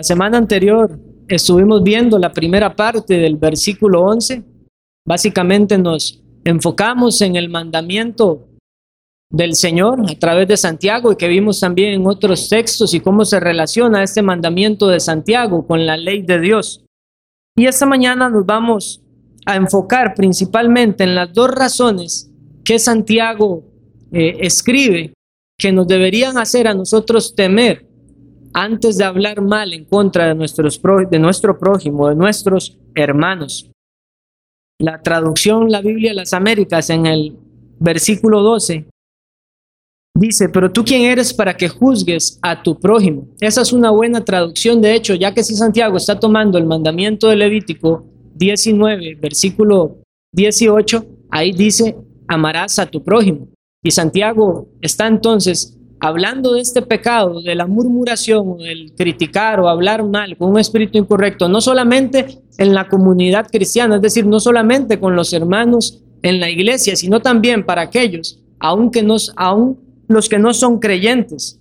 La semana anterior estuvimos viendo la primera parte del versículo 11. Básicamente nos enfocamos en el mandamiento del Señor a través de Santiago y que vimos también en otros textos y cómo se relaciona este mandamiento de Santiago con la ley de Dios. Y esta mañana nos vamos a enfocar principalmente en las dos razones que Santiago eh, escribe que nos deberían hacer a nosotros temer antes de hablar mal en contra de, nuestros, de nuestro prójimo, de nuestros hermanos. La traducción, la Biblia de las Américas, en el versículo 12, dice, pero tú quién eres para que juzgues a tu prójimo. Esa es una buena traducción, de hecho, ya que si Santiago está tomando el mandamiento de Levítico 19, versículo 18, ahí dice, amarás a tu prójimo. Y Santiago está entonces hablando de este pecado, de la murmuración, del criticar o hablar mal con un espíritu incorrecto, no solamente en la comunidad cristiana, es decir, no solamente con los hermanos en la iglesia, sino también para aquellos, aunque nos, aún los que no son creyentes.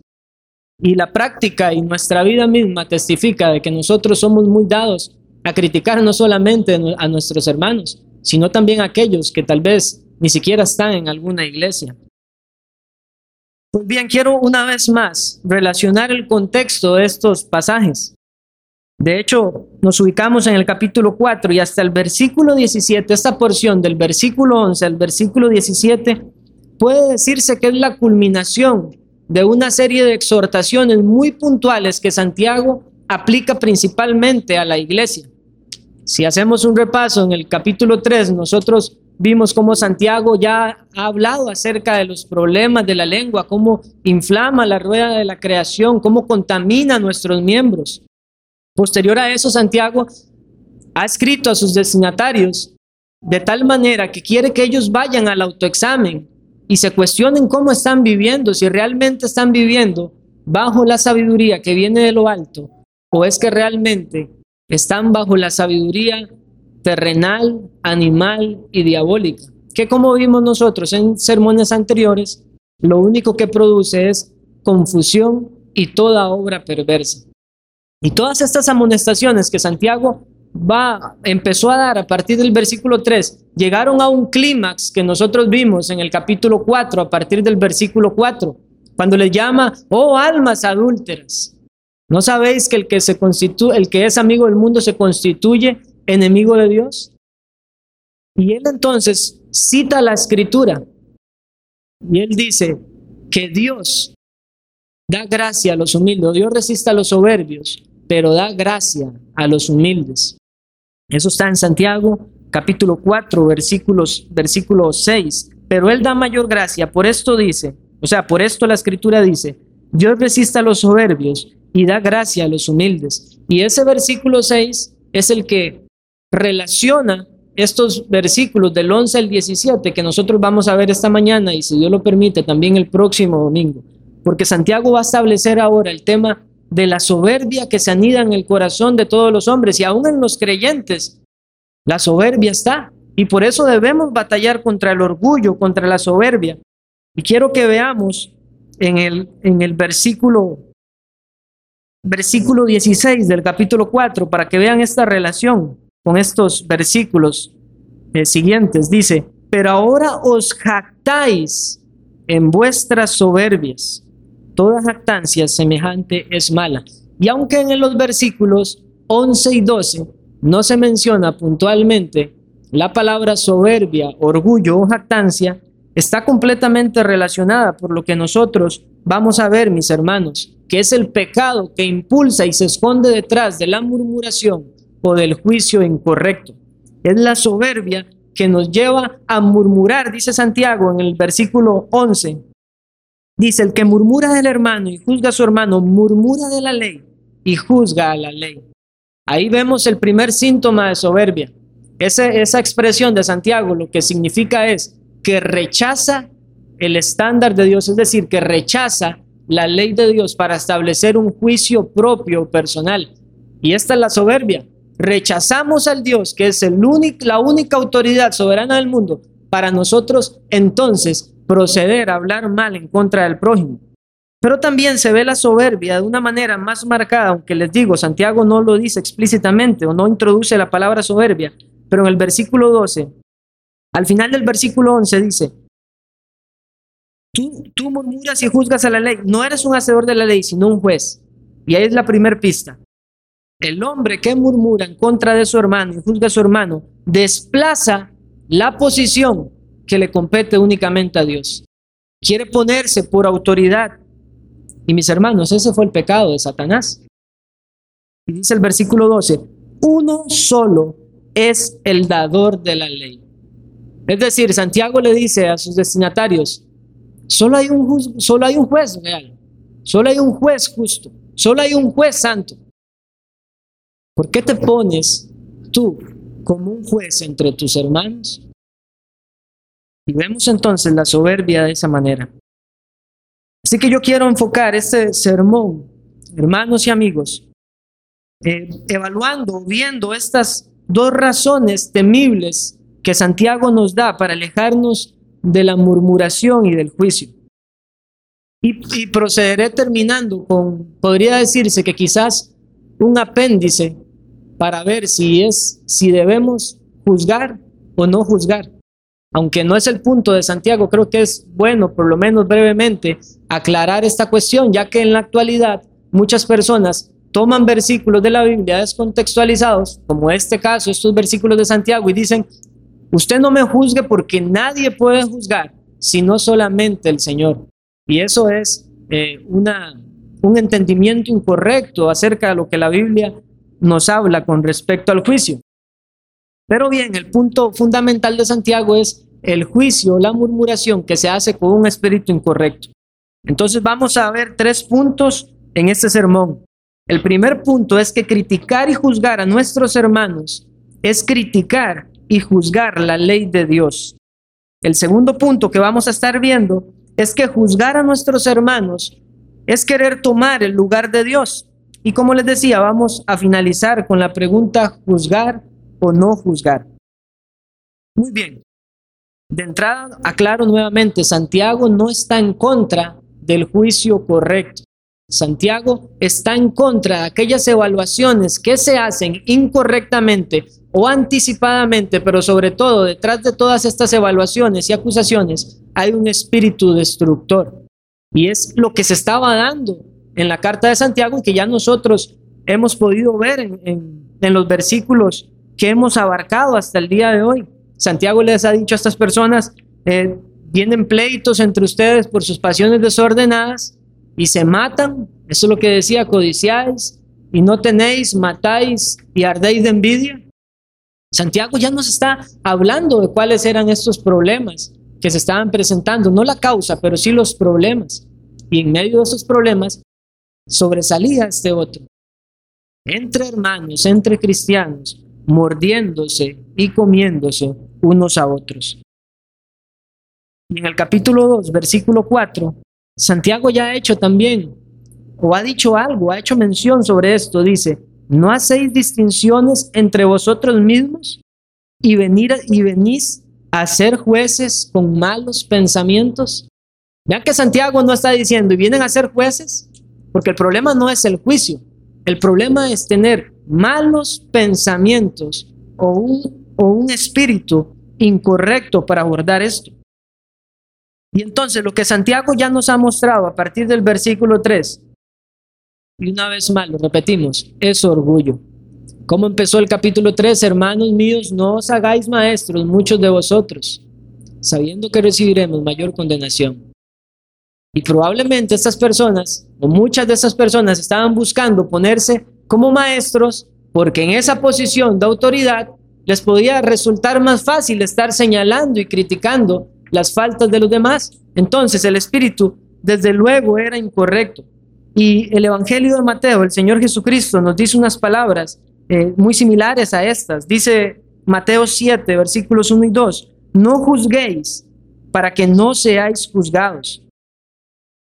Y la práctica y nuestra vida misma testifica de que nosotros somos muy dados a criticar no solamente a nuestros hermanos, sino también a aquellos que tal vez ni siquiera están en alguna iglesia. Pues bien, quiero una vez más relacionar el contexto de estos pasajes. De hecho, nos ubicamos en el capítulo 4 y hasta el versículo 17, esta porción del versículo 11 al versículo 17, puede decirse que es la culminación de una serie de exhortaciones muy puntuales que Santiago aplica principalmente a la iglesia. Si hacemos un repaso en el capítulo 3, nosotros Vimos cómo Santiago ya ha hablado acerca de los problemas de la lengua, cómo inflama la rueda de la creación, cómo contamina nuestros miembros. Posterior a eso, Santiago ha escrito a sus destinatarios de tal manera que quiere que ellos vayan al autoexamen y se cuestionen cómo están viviendo, si realmente están viviendo bajo la sabiduría que viene de lo alto o es que realmente están bajo la sabiduría terrenal, animal y diabólica, que como vimos nosotros en sermones anteriores, lo único que produce es confusión y toda obra perversa. Y todas estas amonestaciones que Santiago va, empezó a dar a partir del versículo 3, llegaron a un clímax que nosotros vimos en el capítulo 4, a partir del versículo 4, cuando le llama, oh almas adúlteras. ¿No sabéis que el que, se constituye, el que es amigo del mundo se constituye enemigo de Dios? Y él entonces cita la escritura y él dice que Dios da gracia a los humildes, Dios resiste a los soberbios, pero da gracia a los humildes. Eso está en Santiago capítulo 4 versículos versículo 6, pero él da mayor gracia, por esto dice, o sea, por esto la escritura dice, Dios resiste a los soberbios y da gracia a los humildes. Y ese versículo 6 es el que relaciona estos versículos del 11 al 17 que nosotros vamos a ver esta mañana y si Dios lo permite también el próximo domingo. Porque Santiago va a establecer ahora el tema de la soberbia que se anida en el corazón de todos los hombres y aún en los creyentes. La soberbia está y por eso debemos batallar contra el orgullo, contra la soberbia. Y quiero que veamos en el, en el versículo versículo 16 del capítulo 4 para que vean esta relación con estos versículos eh, siguientes. Dice, pero ahora os jactáis en vuestras soberbias. Toda jactancia semejante es mala. Y aunque en los versículos 11 y 12 no se menciona puntualmente la palabra soberbia, orgullo o jactancia, está completamente relacionada por lo que nosotros vamos a ver, mis hermanos, que es el pecado que impulsa y se esconde detrás de la murmuración o del juicio incorrecto. Es la soberbia que nos lleva a murmurar, dice Santiago en el versículo 11. Dice, el que murmura del hermano y juzga a su hermano, murmura de la ley y juzga a la ley. Ahí vemos el primer síntoma de soberbia. Esa, esa expresión de Santiago lo que significa es que rechaza el estándar de Dios, es decir, que rechaza la ley de Dios para establecer un juicio propio personal. Y esta es la soberbia rechazamos al Dios, que es la única autoridad soberana del mundo, para nosotros entonces proceder a hablar mal en contra del prójimo. Pero también se ve la soberbia de una manera más marcada, aunque les digo, Santiago no lo dice explícitamente o no introduce la palabra soberbia, pero en el versículo 12, al final del versículo 11 dice, tú, tú murmuras y juzgas a la ley, no eres un hacedor de la ley, sino un juez. Y ahí es la primera pista. El hombre que murmura en contra de su hermano y juzga a su hermano, desplaza la posición que le compete únicamente a Dios. Quiere ponerse por autoridad y mis hermanos, ese fue el pecado de Satanás. Y dice el versículo 12, uno solo es el dador de la ley. Es decir, Santiago le dice a sus destinatarios, solo hay un, solo hay un juez real, solo hay un juez justo, solo hay un juez santo. ¿Por qué te pones tú como un juez entre tus hermanos? Y vemos entonces la soberbia de esa manera. Así que yo quiero enfocar este sermón, hermanos y amigos, eh, evaluando, viendo estas dos razones temibles que Santiago nos da para alejarnos de la murmuración y del juicio. Y, y, procederé terminando con, podría decirse que quizás un apéndice para ver si es, si debemos juzgar o no juzgar aunque no es el punto de Santiago, creo que es bueno, por lo menos brevemente, aclarar esta cuestión, ya que en la actualidad muchas personas toman versículos de la Biblia descontextualizados, como este caso, estos versículos de Santiago, y dicen, usted no me juzgue porque nadie puede juzgar, sino solamente el Señor. Y eso es eh, un entendimiento incorrecto acerca de lo que la Biblia nos habla con respecto al juicio. Pero bien, el punto fundamental de Santiago es el juicio, la murmuración que se hace con un espíritu incorrecto. Entonces vamos a ver tres puntos en este sermón. El primer punto es que criticar y juzgar a nuestros hermanos es criticar y juzgar la ley de Dios. El segundo punto que vamos a estar viendo es que juzgar a nuestros hermanos es querer tomar el lugar de Dios. Y como les decía, vamos a finalizar con la pregunta juzgar o no juzgar. Muy bien. De entrada, aclaro nuevamente, Santiago no está en contra del juicio correcto. Santiago está en contra de aquellas evaluaciones que se hacen incorrectamente o anticipadamente, pero sobre todo detrás de todas estas evaluaciones y acusaciones hay un espíritu destructor. Y es lo que se estaba dando en la carta de Santiago que ya nosotros hemos podido ver en, en los versículos que hemos abarcado hasta el día de hoy. Santiago les ha dicho a estas personas, eh, vienen pleitos entre ustedes por sus pasiones desordenadas y se matan. Eso es lo que decía, codiciáis y no tenéis, matáis y ardéis de envidia. Santiago ya nos está hablando de cuáles eran estos problemas que se estaban presentando, no la causa, pero sí los problemas. Y en medio de esos problemas sobresalía este otro. Entre hermanos, entre cristianos, mordiéndose y comiéndose unos a otros. Y en el capítulo 2, versículo 4, Santiago ya ha hecho también, o ha dicho algo, ha hecho mención sobre esto, dice, ¿no hacéis distinciones entre vosotros mismos y, venir, y venís a ser jueces con malos pensamientos? Vean que Santiago no está diciendo, ¿y vienen a ser jueces? Porque el problema no es el juicio, el problema es tener malos pensamientos o un, o un espíritu incorrecto para abordar esto. Y entonces lo que Santiago ya nos ha mostrado a partir del versículo 3, y una vez más lo repetimos, es orgullo. ¿Cómo empezó el capítulo 3? Hermanos míos, no os hagáis maestros muchos de vosotros, sabiendo que recibiremos mayor condenación. Y probablemente estas personas, o muchas de estas personas, estaban buscando ponerse como maestros porque en esa posición de autoridad les podía resultar más fácil estar señalando y criticando las faltas de los demás. Entonces el espíritu desde luego era incorrecto. Y el Evangelio de Mateo, el Señor Jesucristo nos dice unas palabras eh, muy similares a estas. Dice Mateo 7, versículos 1 y 2, no juzguéis para que no seáis juzgados,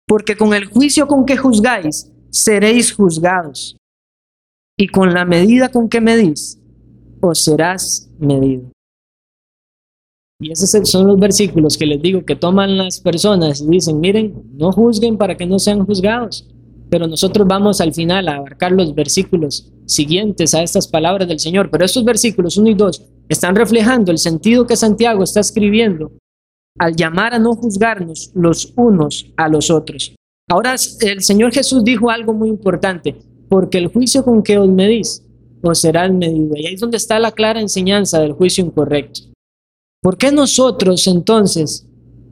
porque con el juicio con que juzgáis, seréis juzgados y con la medida con que medís, os serás medido. Y esos son los versículos que les digo que toman las personas y dicen, miren, no juzguen para que no sean juzgados. Pero nosotros vamos al final a abarcar los versículos siguientes a estas palabras del Señor. Pero estos versículos 1 y 2 están reflejando el sentido que Santiago está escribiendo al llamar a no juzgarnos los unos a los otros. Ahora el Señor Jesús dijo algo muy importante, porque el juicio con que os medís os será el medido. Y ahí es donde está la clara enseñanza del juicio incorrecto. ¿Por qué nosotros entonces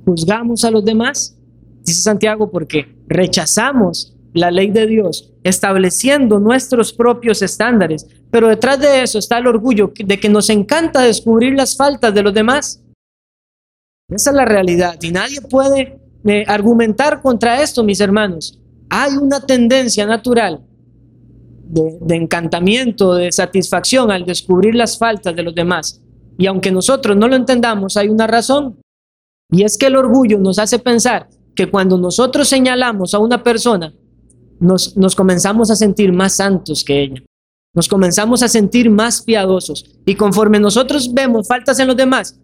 juzgamos a los demás? Dice Santiago, porque rechazamos la ley de Dios, estableciendo nuestros propios estándares. Pero detrás de eso está el orgullo de que nos encanta descubrir las faltas de los demás. Esa es la realidad y nadie puede eh, argumentar contra esto, mis hermanos. Hay una tendencia natural de, de encantamiento, de satisfacción al descubrir las faltas de los demás. Y aunque nosotros no lo entendamos, hay una razón. Y es que el orgullo nos hace pensar que cuando nosotros señalamos a una persona, nos, nos comenzamos a sentir más santos que ella. Nos comenzamos a sentir más piadosos. Y conforme nosotros vemos faltas en los demás,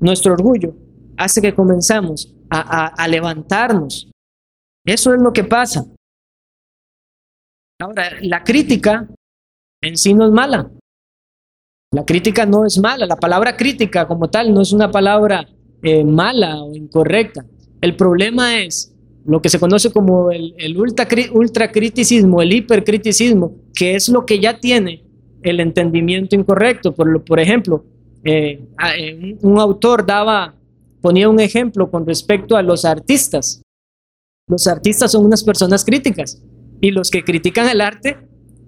nuestro orgullo hace que comenzamos a, levantarnos. Eso es lo que pasa. Ahora, la crítica en sí no es mala. La crítica no es mala, la palabra crítica como tal no es una palabra eh, mala o incorrecta. El problema es lo que se conoce como el, el ultracriticismo, el hipercriticismo, que es lo que ya tiene el entendimiento incorrecto. Por ejemplo, eh, eh, un autor daba, ponía un ejemplo con respecto a los artistas. Los artistas son unas personas críticas y los que critican el arte,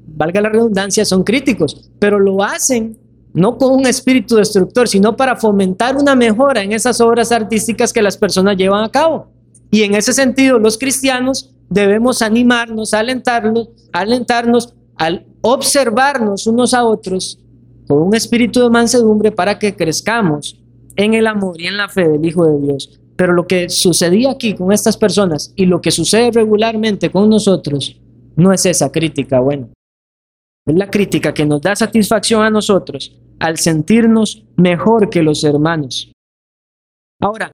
valga la redundancia, son críticos, pero lo hacen no con un espíritu destructor, sino para fomentar una mejora en esas obras artísticas que las personas llevan a cabo. Y en ese sentido, los cristianos debemos animarnos, alentarnos, alentarnos al observarnos unos a otros con un espíritu de mansedumbre para que crezcamos en el amor y en la fe del Hijo de Dios. Pero lo que sucedía aquí con estas personas y lo que sucede regularmente con nosotros no es esa crítica bueno. Es la crítica que nos da satisfacción a nosotros al sentirnos mejor que los hermanos. Ahora,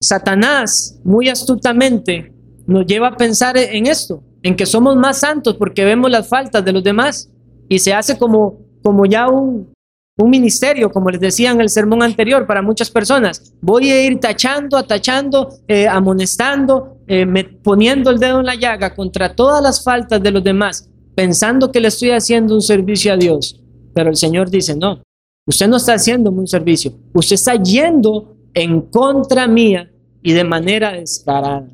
Satanás muy astutamente nos lleva a pensar en esto, en que somos más santos porque vemos las faltas de los demás y se hace como, como ya un, un ministerio, como les decía en el sermón anterior, para muchas personas. Voy a ir tachando, atachando, eh, amonestando, eh, poniendo el dedo en la llaga contra todas las faltas de los demás pensando que le estoy haciendo un servicio a Dios. Pero el Señor dice, no, usted no está haciendo un servicio, usted está yendo en contra mía y de manera descarada.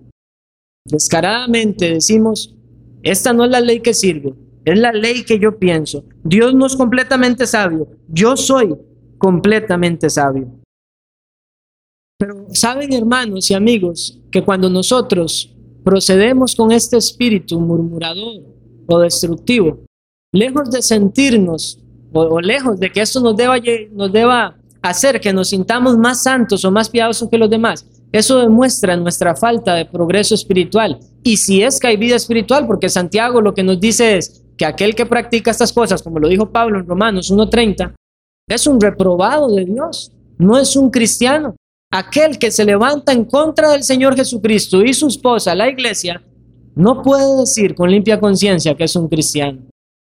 Descaradamente decimos, esta no es la ley que sirve, es la ley que yo pienso. Dios no es completamente sabio, yo soy completamente sabio. Pero saben hermanos y amigos que cuando nosotros procedemos con este espíritu murmurador, o destructivo. Lejos de sentirnos o, lejos de que esto nos deba, nos deba hacer que nos sintamos más santos o más piadosos que los demás, eso demuestra nuestra falta de progreso espiritual. Y si es que hay vida espiritual, porque Santiago lo que nos dice es que aquel que practica estas cosas, como lo dijo Pablo en Romanos 1.30, es un reprobado de Dios, no es un cristiano. Aquel que se levanta en contra del Señor Jesucristo y su esposa, la iglesia, no puede decir con limpia conciencia que es un cristiano.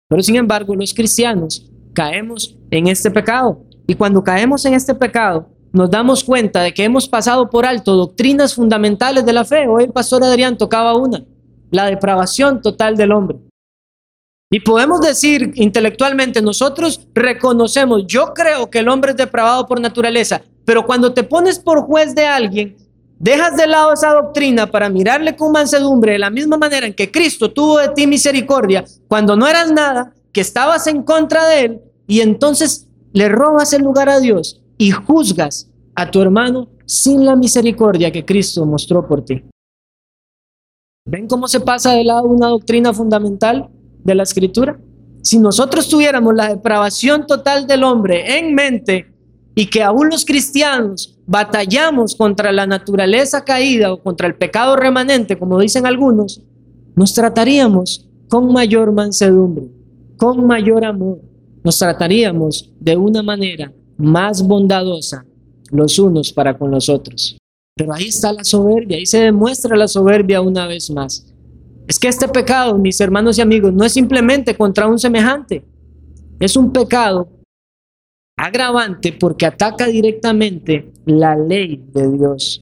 Pero sin embargo, los cristianos caemos en este pecado. Y cuando caemos en este pecado, nos damos cuenta de que hemos pasado por alto doctrinas fundamentales de la fe. Hoy el pastor Adrián tocaba una, la depravación total del hombre. Y podemos decir intelectualmente, nosotros reconocemos, yo creo que el hombre es depravado por naturaleza, pero cuando te pones por juez de alguien, Dejas de lado esa doctrina para mirarle con mansedumbre de la misma manera en que Cristo tuvo de ti misericordia cuando no eras nada, que estabas en contra de él, y entonces le robas el lugar a Dios y juzgas a tu hermano sin la misericordia que Cristo mostró por ti. ¿Ven cómo se pasa de lado una doctrina fundamental de la escritura? Si nosotros tuviéramos la depravación total del hombre en mente y que aún los cristianos batallamos contra la naturaleza caída o contra el pecado remanente, como dicen algunos, nos trataríamos con mayor mansedumbre, con mayor amor, nos trataríamos de una manera más bondadosa los unos para con los otros. Pero ahí está la soberbia, ahí se demuestra la soberbia una vez más. Es que este pecado, mis hermanos y amigos, no es simplemente contra un semejante, es un pecado agravante porque ataca directamente la ley de Dios.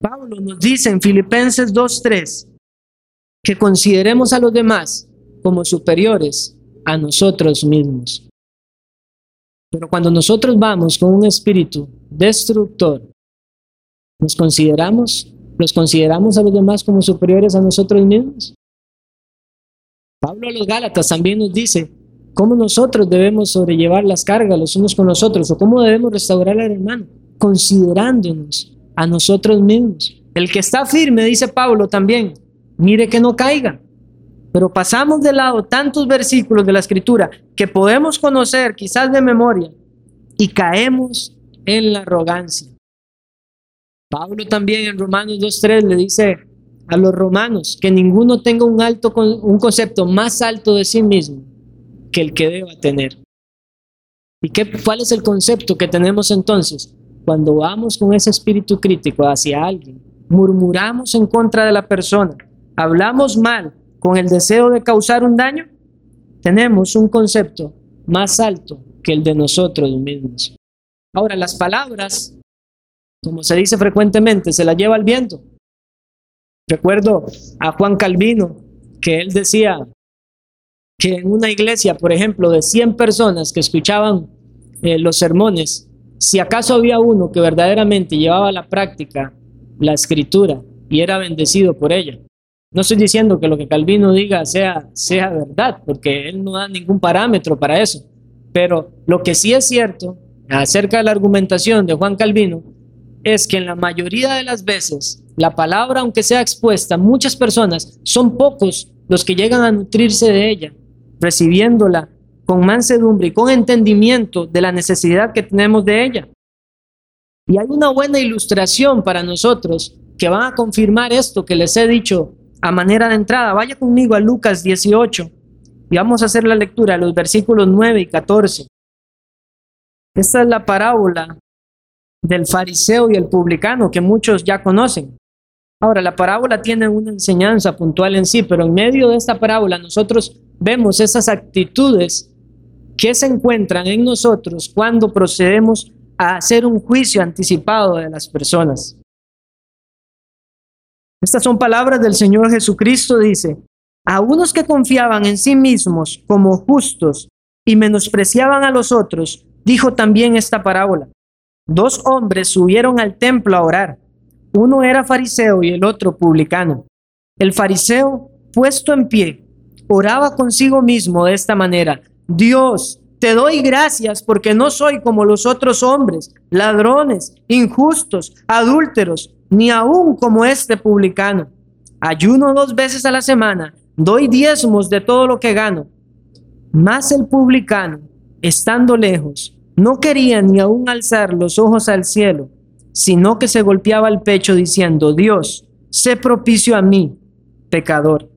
Pablo nos dice en Filipenses 2.3 que consideremos a los demás como superiores a nosotros mismos. Pero cuando nosotros vamos con un espíritu destructor, nos consideramos, los consideramos a los demás como superiores a nosotros mismos. Pablo a los Gálatas también nos dice cómo nosotros debemos sobrellevar las cargas los unos con los otros o cómo debemos restaurar al hermano, considerándonos a nosotros mismos. El que está firme, dice Pablo también, mire que no caiga. Pero pasamos de lado tantos versículos de la escritura que podemos conocer quizás de memoria y caemos en la arrogancia. Pablo también en Romanos 2.3 le dice a los romanos que ninguno tenga un, alto, un concepto más alto de sí mismo que el que deba tener. ¿Y qué, cuál es el concepto que tenemos entonces? Cuando vamos con ese espíritu crítico hacia alguien, murmuramos en contra de la persona, hablamos mal con el deseo de causar un daño, tenemos un concepto más alto que el de nosotros mismos. Ahora, las palabras, como se dice frecuentemente, se las lleva el viento. Recuerdo a Juan Calvino que él decía que en una iglesia, por ejemplo, de 100 personas que escuchaban eh, los sermones, si acaso había uno que verdaderamente llevaba a la práctica la escritura y era bendecido por ella, no estoy diciendo que lo que Calvino diga sea, sea verdad, porque él no da ningún parámetro para eso. Pero lo que sí es cierto acerca de la argumentación de Juan Calvino es que en la mayoría de las veces la palabra, aunque sea expuesta, muchas personas son pocos los que llegan a nutrirse de ella, recibiéndola con mansedumbre y con entendimiento de la necesidad que tenemos de ella. Y hay una buena ilustración para nosotros que va a confirmar esto que les he dicho a manera de entrada, vaya conmigo a Lucas 18 y vamos a hacer la lectura de los versículos 9 y 14. Esta es la parábola del fariseo y el publicano que muchos ya conocen. Ahora, la parábola tiene una enseñanza puntual en sí, pero en medio de esta parábola nosotros vemos esas actitudes que se encuentran en nosotros cuando procedemos a hacer un juicio anticipado de las personas. Estas son palabras del Señor Jesucristo, dice, a unos que confiaban en sí mismos como justos y menospreciaban a los otros, dijo también esta parábola. Dos hombres subieron al templo a orar. Uno era fariseo y el otro publicano. El fariseo, puesto en pie, oraba consigo mismo de esta manera. Dios, te doy gracias porque no soy como los otros hombres, ladrones, injustos, adúlteros ni aún como este publicano. Ayuno dos veces a la semana, doy diezmos de todo lo que gano. Mas el publicano, estando lejos, no quería ni aún alzar los ojos al cielo, sino que se golpeaba el pecho diciendo, Dios, sé propicio a mí, pecador.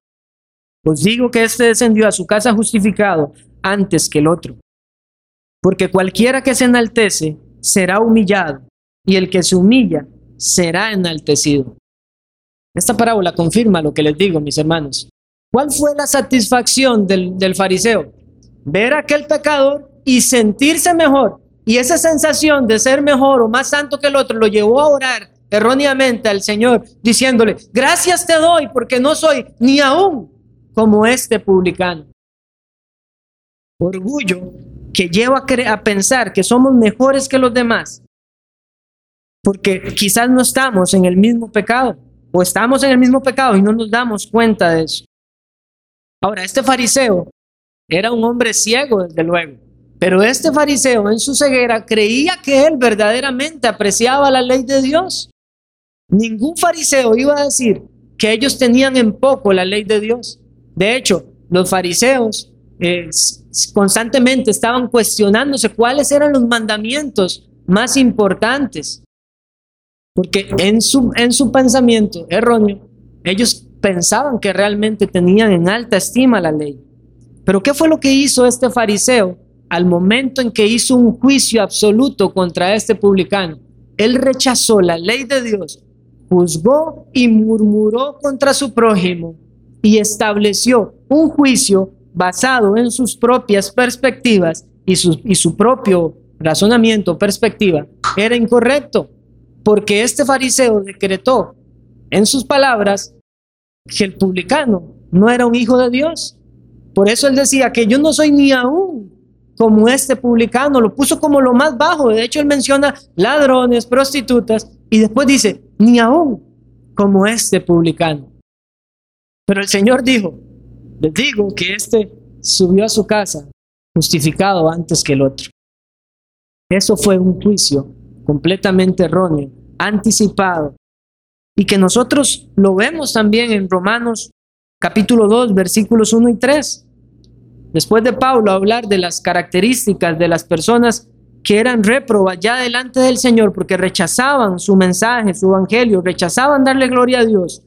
Os digo que éste descendió a su casa justificado antes que el otro. Porque cualquiera que se enaltece será humillado, y el que se humilla será enaltecido. Esta parábola confirma lo que les digo, mis hermanos. ¿Cuál fue la satisfacción del, del fariseo? Ver a aquel pecador y sentirse mejor. Y esa sensación de ser mejor o más santo que el otro lo llevó a orar erróneamente al Señor, diciéndole, gracias te doy porque no soy ni aún como este publicano. Orgullo que lleva a, pensar que somos mejores que los demás porque quizás no estamos en el mismo pecado o estamos en el mismo pecado y no nos damos cuenta de eso. Ahora, este fariseo era un hombre ciego, desde luego, pero este fariseo en su ceguera creía que él verdaderamente apreciaba la ley de Dios. Ningún fariseo iba a decir que ellos tenían en poco la ley de Dios. De hecho, los fariseos eh, constantemente estaban cuestionándose cuáles eran los mandamientos más importantes. Porque en su, en su pensamiento erróneo, ellos pensaban que realmente tenían en alta estima la ley. Pero ¿qué fue lo que hizo este fariseo al momento en que hizo un juicio absoluto contra este publicano, él rechazó la ley de Dios, juzgó y murmuró contra su prójimo y estableció un juicio basado en sus propias perspectivas y su, y su propio razonamiento, perspectiva, era incorrecto, porque este fariseo decretó en sus palabras que el publicano no era un hijo de Dios. Por eso él decía que yo no soy ni aún como este publicano, lo puso como lo más bajo. De hecho, él menciona ladrones, prostitutas, y después dice, ni aún como este publicano. Pero el Señor dijo, les digo que este subió a su casa justificado antes que el otro. Eso fue un juicio completamente erróneo, anticipado, y que nosotros lo vemos también en Romanos capítulo 2, versículos 1 y 3. Después de Pablo hablar de las características de las personas que eran réprobas ya delante del Señor porque rechazaban su mensaje, su evangelio, rechazaban darle gloria a Dios,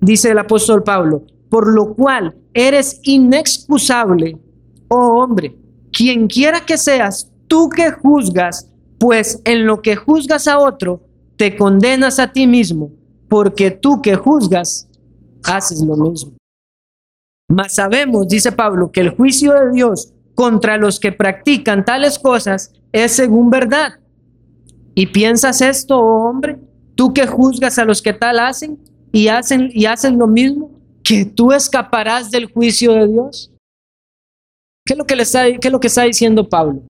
dice el apóstol Pablo, por lo cual eres inexcusable, oh hombre, quien quiera que seas, tú que juzgas, pues en lo que juzgas a otro, te condenas a ti mismo, porque tú que juzgas, haces lo mismo. Mas sabemos, dice Pablo, que el juicio de Dios contra los que practican tales cosas es según verdad. ¿Y piensas esto, oh hombre? Tú que juzgas a los que tal hacen y hacen y hacen lo mismo, que tú escaparás del juicio de Dios. ¿Qué es lo que, le está, que está diciendo Pablo?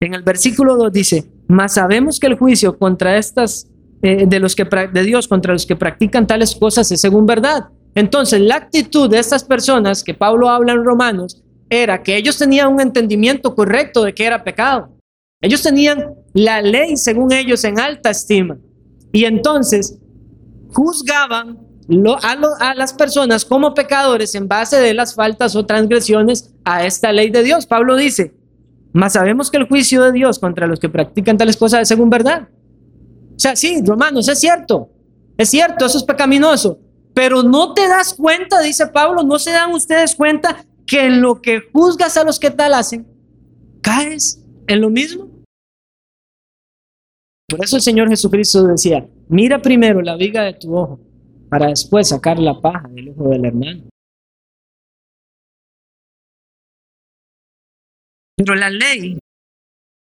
En el versículo 2 dice, mas sabemos que el juicio contra estas, eh, de, de Dios contra los que practican tales cosas es según verdad. Entonces, la actitud de estas personas que Pablo habla en Romanos era que ellos tenían un entendimiento correcto de que era pecado. Ellos tenían la ley, según ellos, en alta estima. Y entonces juzgaban a, a, las personas como pecadores en base de las faltas o transgresiones a esta ley de Dios. Pablo dice, mas sabemos que el juicio de Dios contra los que practican tales cosas es según verdad. O sea, sí, romanos, es cierto, es cierto, eso es pecaminoso, pero no te das cuenta, dice Pablo, no se dan ustedes cuenta que en lo que juzgas a los que tal hacen, caes en lo mismo. Por eso el Señor Jesucristo decía, mira primero la viga de tu ojo para después sacar la paja del ojo del hermano. Pero la ley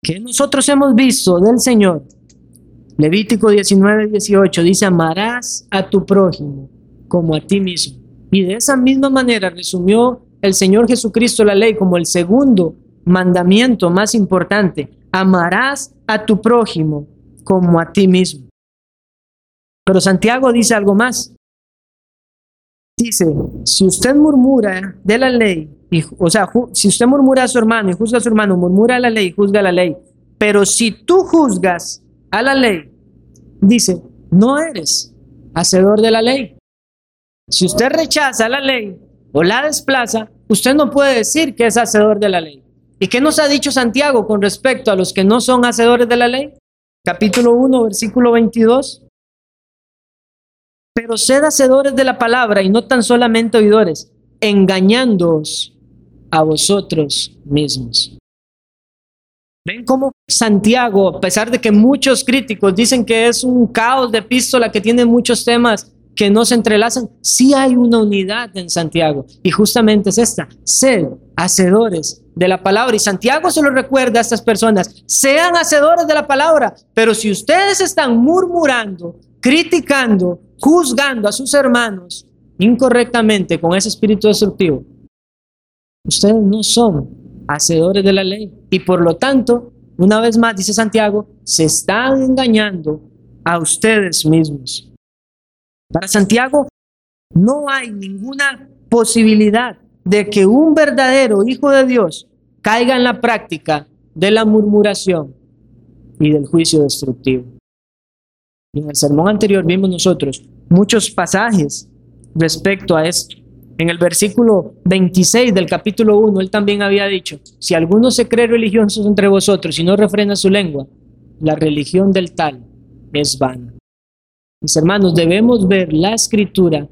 que nosotros hemos visto del Señor, Levítico 19, 18, dice, amarás a tu prójimo como a ti mismo. Y de esa misma manera resumió el Señor Jesucristo la ley como el segundo mandamiento más importante. Amarás a tu prójimo como a ti mismo. Pero Santiago dice algo más. Dice, si usted murmura de la ley, y, o sea, si usted murmura a su hermano y juzga a su hermano, murmura a la ley, juzga a la ley. Pero si tú juzgas a la ley, dice, no eres hacedor de la ley. Si usted rechaza la ley o la desplaza, usted no puede decir que es hacedor de la ley. ¿Y qué nos ha dicho Santiago con respecto a los que no son hacedores de la ley? Capítulo 1, versículo 22. Pero sed hacedores de la palabra y no tan solamente oidores, engañándoos a vosotros mismos. ¿Ven cómo Santiago, a pesar de que muchos críticos dicen que es un caos de epístola que tiene muchos temas que no se entrelazan, sí hay una unidad en Santiago. Y justamente es esta, sed hacedores de la palabra. Y Santiago se lo recuerda a estas personas, sean hacedores de la palabra. Pero si ustedes están murmurando, criticando, juzgando a sus hermanos incorrectamente con ese espíritu destructivo, ustedes no son hacedores de la ley. Y por lo tanto, una vez más, dice Santiago, se están engañando a ustedes mismos. Para Santiago no hay ninguna posibilidad de que un verdadero hijo de Dios caiga en la práctica de la murmuración y del juicio destructivo. En el sermón anterior vimos nosotros muchos pasajes respecto a esto. En el versículo 26 del capítulo 1, él también había dicho, si alguno se cree religioso entre vosotros y no refrena su lengua, la religión del tal es vana. Mis hermanos, debemos ver la escritura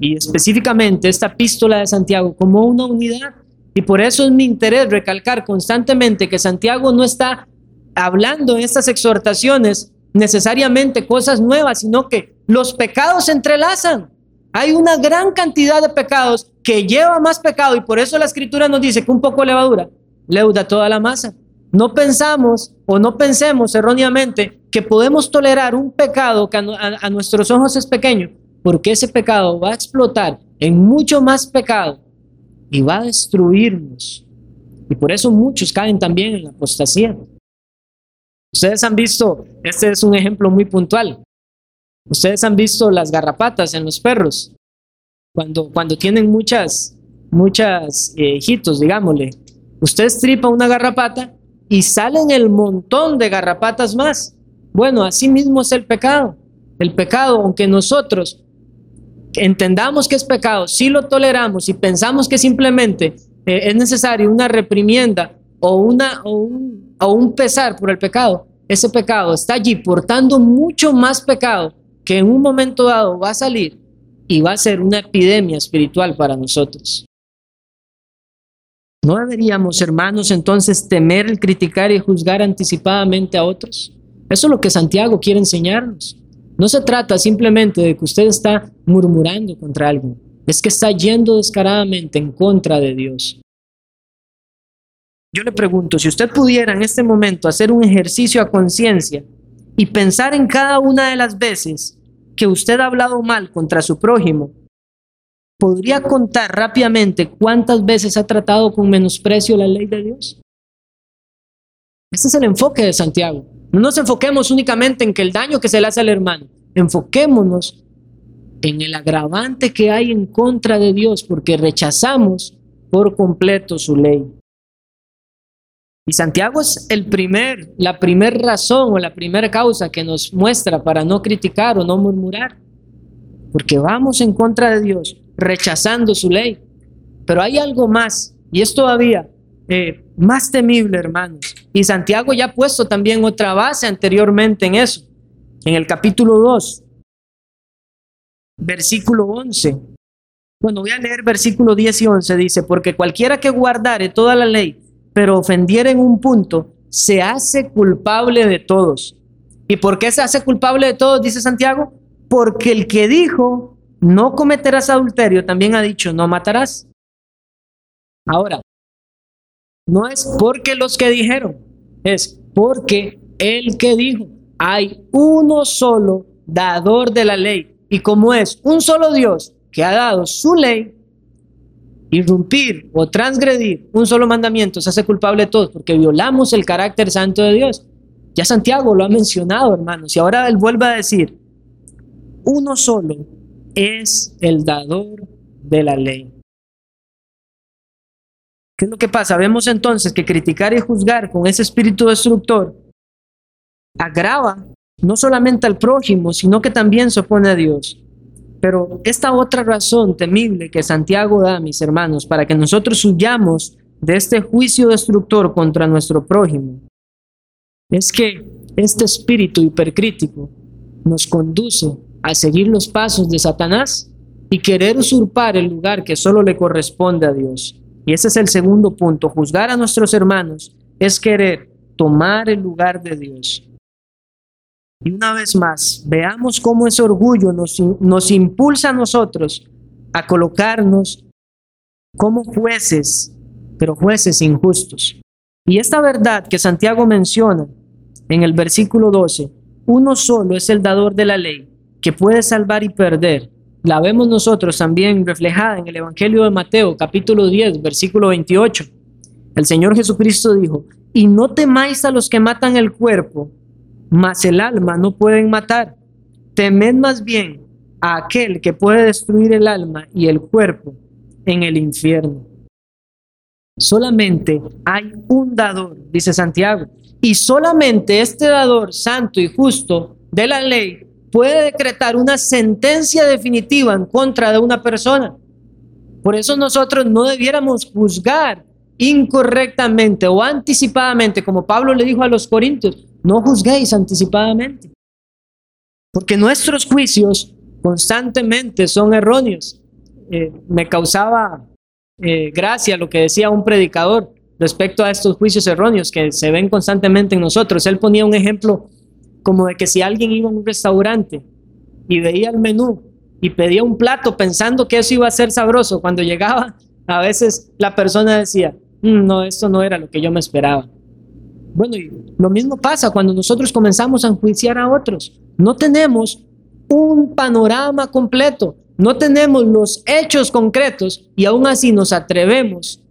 y específicamente esta epístola de Santiago como una unidad Y por eso es mi interés recalcar constantemente que Santiago no está hablando en estas exhortaciones necesariamente cosas nuevas, sino que los pecados se entrelazan. Hay una gran cantidad de pecados que lleva más pecado y por eso la escritura nos dice que un poco de levadura leuda toda la masa. No pensamos o no pensemos erróneamente que podemos tolerar un pecado que a, nuestros ojos es pequeño, porque ese pecado va a explotar en mucho más pecado y va a destruirnos. Y por eso muchos caen también en la apostasía. Ustedes han visto, este es un ejemplo muy puntual. Ustedes han visto las garrapatas en los perros. Cuando, cuando tienen muchas, muchas eh, hijitos, digámosle. Usted estripa una garrapata y salen el montón de garrapatas más. Bueno, así mismo es el pecado. El pecado, aunque nosotros entendamos que es pecado, si lo toleramos y pensamos que simplemente eh, es necesario una reprimienda o, un pesar por el pecado, ese pecado está allí portando mucho más pecado que en un momento dado va a salir y va a ser una epidemia espiritual para nosotros. ¿No deberíamos, hermanos, entonces temer el criticar y juzgar anticipadamente a otros? Eso es lo que Santiago quiere enseñarnos. No se trata simplemente de que usted está murmurando contra algo, es que está yendo descaradamente en contra de Dios. Yo le pregunto, si usted pudiera en este momento hacer un ejercicio a conciencia y pensar en cada una de las veces que usted ha hablado mal contra su prójimo, ¿podría contar rápidamente cuántas veces ha tratado con menosprecio la ley de Dios? Este es el enfoque de Santiago. No nos enfoquemos únicamente en que el daño que se le hace al hermano, enfoquémonos en el agravante que hay en contra de Dios porque rechazamos por completo su ley. Y Santiago es el primer, la primera razón o la primera causa que nos muestra para no criticar o no murmurar. Porque vamos en contra de Dios, rechazando su ley. Pero hay algo más, y es todavía eh, más temible, hermanos. Y Santiago ya ha puesto también otra base anteriormente en eso. En el capítulo 2, versículo 11. Bueno, voy a leer versículo 10 y 11. Dice, porque cualquiera que guardare toda la ley, pero ofendiera en un punto, se hace culpable de todos. ¿Y por qué se hace culpable de todos? Dice Santiago. Porque el que dijo, no cometerás adulterio, también ha dicho, no matarás. Ahora, no es porque los que dijeron, es porque el que dijo, hay uno solo dador de la ley. Y como es un solo Dios que ha dado su ley, irrumpir o transgredir un solo mandamiento se hace culpable de todos porque violamos el carácter santo de Dios. Ya Santiago lo ha mencionado, hermanos, y ahora él vuelve a decir, uno solo es el dador de la ley. ¿Qué es lo que pasa? Vemos entonces que criticar y juzgar con ese espíritu destructor agrava no solamente al prójimo, sino que también se opone a Dios. Pero esta otra razón temible que Santiago da, mis hermanos, para que nosotros huyamos de este juicio destructor contra nuestro prójimo, es que este espíritu hipercrítico nos conduce a seguir los pasos de Satanás y querer usurpar el lugar que solo le corresponde a Dios. Y ese es el segundo punto. Juzgar a nuestros hermanos es querer tomar el lugar de Dios. Y una vez más, veamos cómo ese orgullo nos, impulsa a nosotros a colocarnos como jueces, pero jueces injustos. Y esta verdad que Santiago menciona en el versículo 12, uno solo es el dador de la ley, que puede salvar y perder. La vemos nosotros también reflejada en el Evangelio de Mateo, capítulo 10, versículo 28. El Señor Jesucristo dijo, y no temáis a los que matan el cuerpo, mas el alma no pueden matar. Temed más bien a aquel que puede destruir el alma y el cuerpo en el infierno. Solamente hay un dador, dice Santiago, y solamente este dador santo y justo de la ley puede decretar una sentencia definitiva en contra de una persona. Por eso nosotros no debiéramos juzgar incorrectamente o anticipadamente, como Pablo le dijo a los corintios, no juzguéis anticipadamente, porque nuestros juicios constantemente son erróneos. Eh, me causaba eh, gracia lo que decía un predicador respecto a estos juicios erróneos que se ven constantemente en nosotros. Él ponía un ejemplo como de que si alguien iba a un restaurante y veía el menú y pedía un plato pensando que eso iba a ser sabroso, cuando llegaba, a veces la persona decía, mm, no, esto no era lo que yo me esperaba. Bueno, y lo mismo pasa cuando nosotros comenzamos a enjuiciar a otros. No tenemos un panorama completo, no tenemos los hechos concretos y aún así nos atrevemos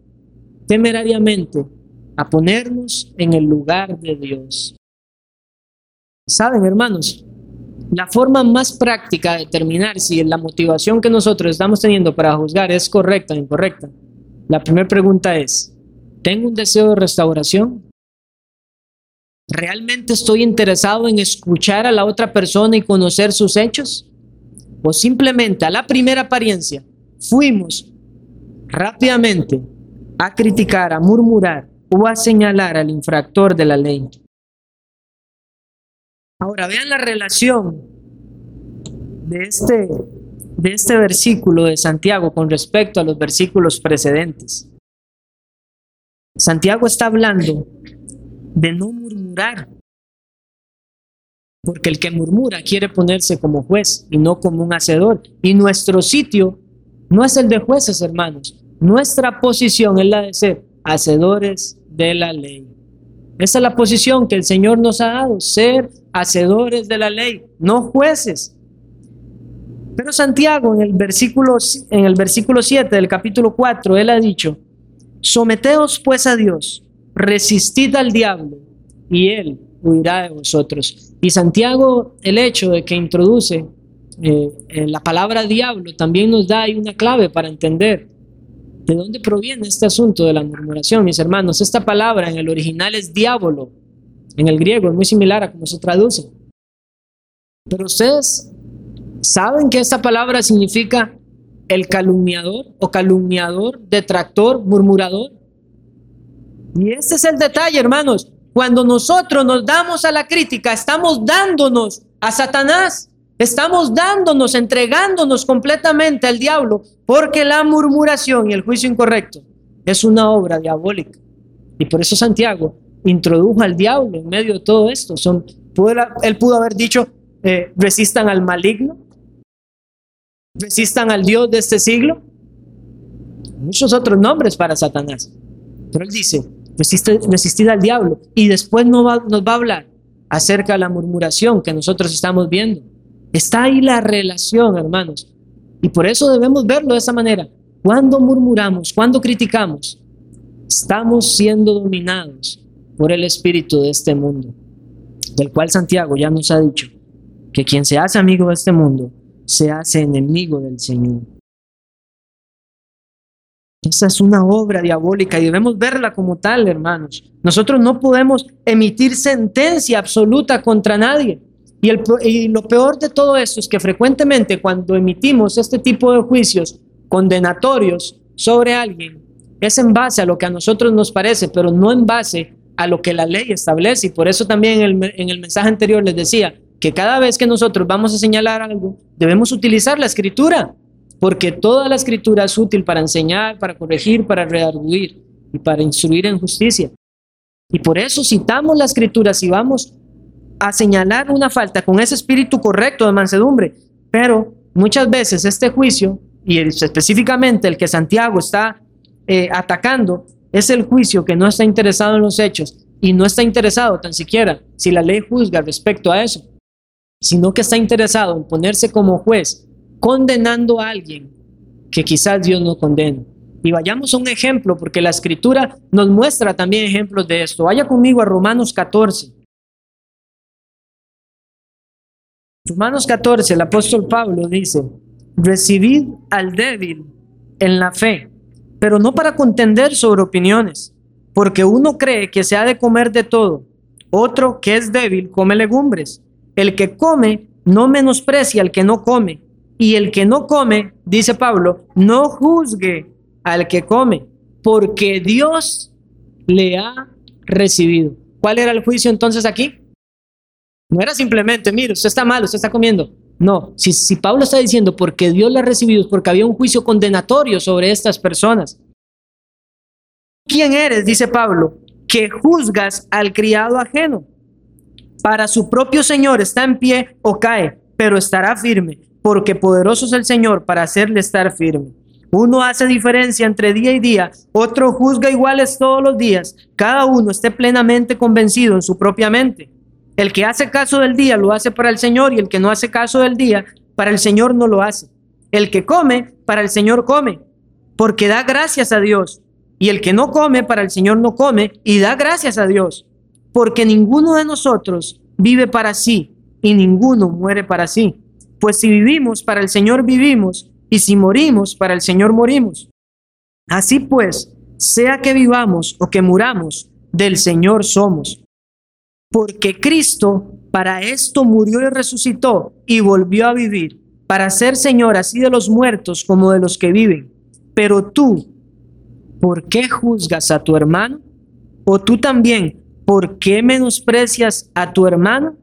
temerariamente a ponernos en el lugar de Dios. Saben, hermanos, la forma más práctica de determinar si la motivación que nosotros estamos teniendo para juzgar es correcta o incorrecta, la primera pregunta es, ¿tengo un deseo de restauración? ¿Realmente estoy interesado en escuchar a la otra persona y conocer sus hechos? ¿O simplemente a la primera apariencia fuimos rápidamente a criticar, a murmurar o a señalar al infractor de la ley? Ahora vean la relación de este, de este versículo de Santiago con respecto a los versículos precedentes. Santiago está hablando de no murmurar. Porque el que murmura quiere ponerse como juez y no como un hacedor. Y nuestro sitio no es el de jueces, hermanos. Nuestra posición es la de ser hacedores de la ley. Esa es la posición que el Señor nos ha dado, ser hacedores de la ley, no jueces. Pero Santiago en el versículo, en el versículo 7 del capítulo 4, él ha dicho, someteos pues a Dios resistid al diablo y él huirá de vosotros. Y Santiago, el hecho de que introduce eh, la palabra diablo, también nos da ahí una clave para entender de dónde proviene este asunto de la murmuración, mis hermanos. Esta palabra en el original es diablo, en el griego es muy similar a cómo se traduce. Pero ustedes saben que esta palabra significa el calumniador o calumniador, detractor, murmurador. Y este es el detalle, hermanos. Cuando nosotros nos damos a la crítica, estamos dándonos a Satanás. Estamos dándonos, entregándonos completamente al diablo, porque la murmuración y el juicio incorrecto es una obra diabólica. Y por eso Santiago introdujo al diablo en medio de todo esto. Son, él pudo haber dicho, eh, resistan al maligno, resistan al Dios de este siglo. Muchos otros nombres para Satanás. Pero él dice, resistir al diablo. Y después nos va, nos va a hablar acerca de la murmuración que nosotros estamos viendo. Está ahí la relación, hermanos. Y por eso debemos verlo de esa manera. Cuando murmuramos, cuando criticamos, estamos siendo dominados por el espíritu de este mundo, del cual Santiago ya nos ha dicho que quien se hace amigo de este mundo se hace enemigo del Señor. Esa es una obra diabólica y debemos verla como tal, hermanos. Nosotros no podemos emitir sentencia absoluta contra nadie. Y, lo peor de todo esto es que frecuentemente cuando emitimos este tipo de juicios condenatorios sobre alguien, es en base a lo que a nosotros nos parece, pero no en base a lo que la ley establece. Y por eso también en el, en el mensaje anterior les decía que cada vez que nosotros vamos a señalar algo, debemos utilizar la escritura porque toda la escritura es útil para enseñar, para corregir, para redarguir y para instruir en justicia. Y por eso citamos la escritura si vamos a señalar una falta con ese espíritu correcto de mansedumbre. Pero muchas veces este juicio, y específicamente el que Santiago está eh, atacando, es el juicio que no está interesado en los hechos y no está interesado tan siquiera si la ley juzga respecto a eso, sino que está interesado en ponerse como juez condenando a alguien que quizás Dios no condena. Y vayamos a un ejemplo, porque la escritura nos muestra también ejemplos de esto. Vaya conmigo a Romanos 14. Romanos 14, el apóstol Pablo dice, recibid al débil en la fe, pero no para contender sobre opiniones, porque uno cree que se ha de comer de todo, otro que es débil come legumbres, el que come no menosprecia al que no come, y el que no come, dice Pablo, no juzgue al que come, porque Dios le ha recibido. ¿Cuál era el juicio entonces aquí? No era simplemente, mire, usted está mal, usted está comiendo. No, si, si Pablo está diciendo porque Dios le ha recibido es porque había un juicio condenatorio sobre estas personas. quién eres, dice Pablo, que juzgas al criado ajeno. Para su propio Señor está en pie o cae, pero estará firme, porque poderoso es el Señor para hacerle estar firme. Uno hace diferencia entre día y día, otro juzga iguales todos los días. Cada uno esté plenamente convencido en su propia mente. El que hace caso del día lo hace para el Señor y el que no hace caso del día, para el Señor no lo hace. El que come, para el Señor come, porque da gracias a Dios. Y el que no come, para el Señor no come y da gracias a Dios, porque ninguno de nosotros vive para sí y ninguno muere para sí. Pues si vivimos, para el Señor vivimos, y si morimos, para el Señor morimos. Así pues, sea que vivamos o que muramos, del Señor somos. Porque Cristo para esto murió y resucitó y volvió a vivir, para ser Señor así de los muertos como de los que viven. Pero tú, ¿por qué juzgas a tu hermano? ¿O tú también, por qué menosprecias a tu hermano?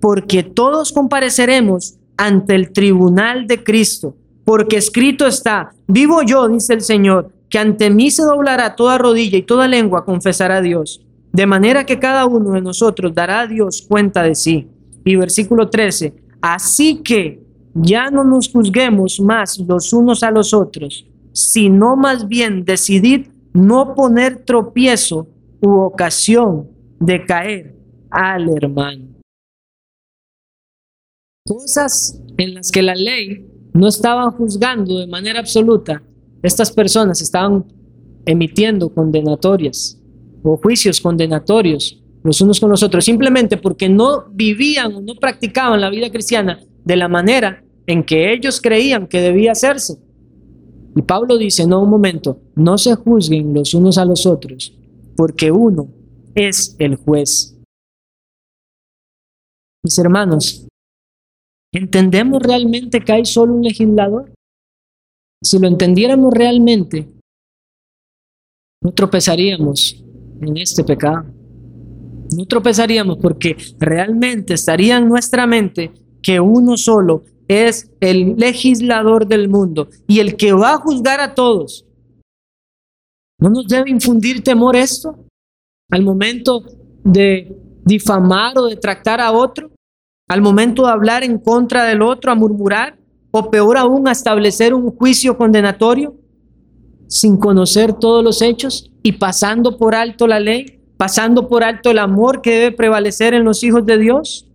Porque todos compareceremos ante el tribunal de Cristo, porque escrito está, vivo yo, dice el Señor, que ante mí se doblará toda rodilla y toda lengua confesará a Dios. De manera que cada uno de nosotros dará a Dios cuenta de sí. Y versículo 13, así que ya no nos juzguemos más los unos a los otros, sino más bien decidid no poner tropiezo u ocasión de caer al hermano. Cosas en las que la ley no estaba juzgando de manera absoluta, estas personas estaban emitiendo condenatorias o juicios condenatorios los unos con los otros, simplemente porque no vivían o no practicaban la vida cristiana de la manera en que ellos creían que debía hacerse. Y Pablo dice, no, un momento, no se juzguen los unos a los otros, porque uno es el juez. Mis hermanos, ¿entendemos realmente que hay solo un legislador? Si lo entendiéramos realmente, no tropezaríamos en este pecado. No tropezaríamos porque realmente estaría en nuestra mente que uno solo es el legislador del mundo y el que va a juzgar a todos. ¿No nos debe infundir temor esto al momento de difamar o de tractar a otro? ¿Al momento de hablar en contra del otro, a murmurar? ¿O peor aún, a establecer un juicio condenatorio sin conocer todos los hechos y pasando por alto la ley? ¿Pasando por alto el amor que debe prevalecer en los hijos de Dios?